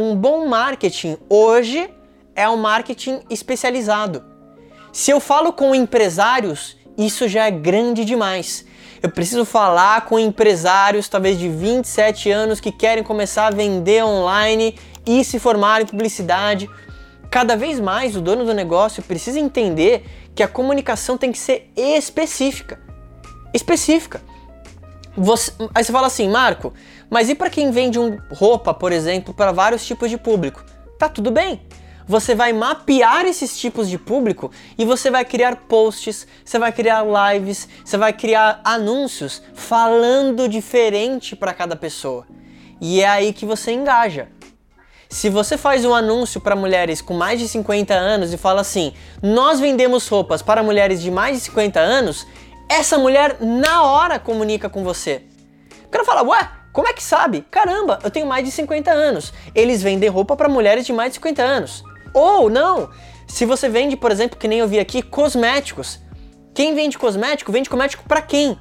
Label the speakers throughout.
Speaker 1: um bom marketing hoje é um marketing especializado. Se eu falo com empresários, isso já é grande demais. Eu preciso falar com empresários, talvez de 27 anos, que querem começar a vender online e se formar em publicidade. Cada vez mais o dono do negócio precisa entender que a comunicação tem que ser específica. Específica. Você, aí você fala assim, Marco, mas e para quem vende um, roupa, por exemplo, para vários tipos de público? Tá tudo bem. Você vai mapear esses tipos de público e você vai criar posts, você vai criar lives, você vai criar anúncios falando diferente para cada pessoa. E é aí que você engaja. Se você faz um anúncio para mulheres com mais de 50 anos e fala assim: "Nós vendemos roupas para mulheres de mais de 50 anos", essa mulher na hora comunica com você. O cara fala: "Ué, como é que sabe? Caramba, eu tenho mais de 50 anos. Eles vendem roupa para mulheres de mais de 50 anos". Ou não, se você vende, por exemplo, que nem eu vi aqui, cosméticos. Quem vende cosmético, vende cosmético para quem?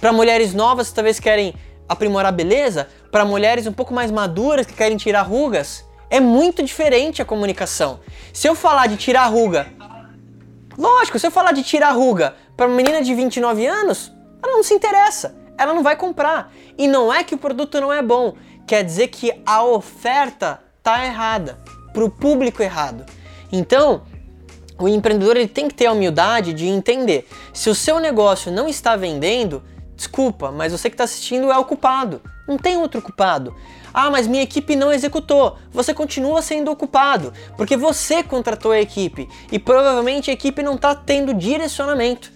Speaker 1: Para mulheres novas que talvez querem aprimorar beleza para mulheres um pouco mais maduras que querem tirar rugas, é muito diferente a comunicação. Se eu falar de tirar ruga, lógico, se eu falar de tirar ruga para uma menina de 29 anos, ela não se interessa, ela não vai comprar. E não é que o produto não é bom, quer dizer que a oferta tá errada, para o público errado. Então, o empreendedor ele tem que ter a humildade de entender se o seu negócio não está vendendo, Desculpa, mas você que está assistindo é o culpado. Não tem outro culpado. Ah, mas minha equipe não executou. Você continua sendo o culpado, porque você contratou a equipe e provavelmente a equipe não está tendo direcionamento.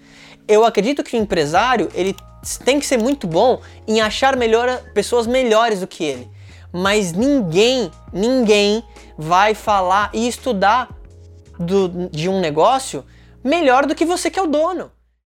Speaker 1: Eu acredito que o empresário ele tem que ser muito bom em achar melhor, pessoas melhores do que ele. Mas ninguém, ninguém vai falar e estudar do, de um negócio melhor do que você que é o dono.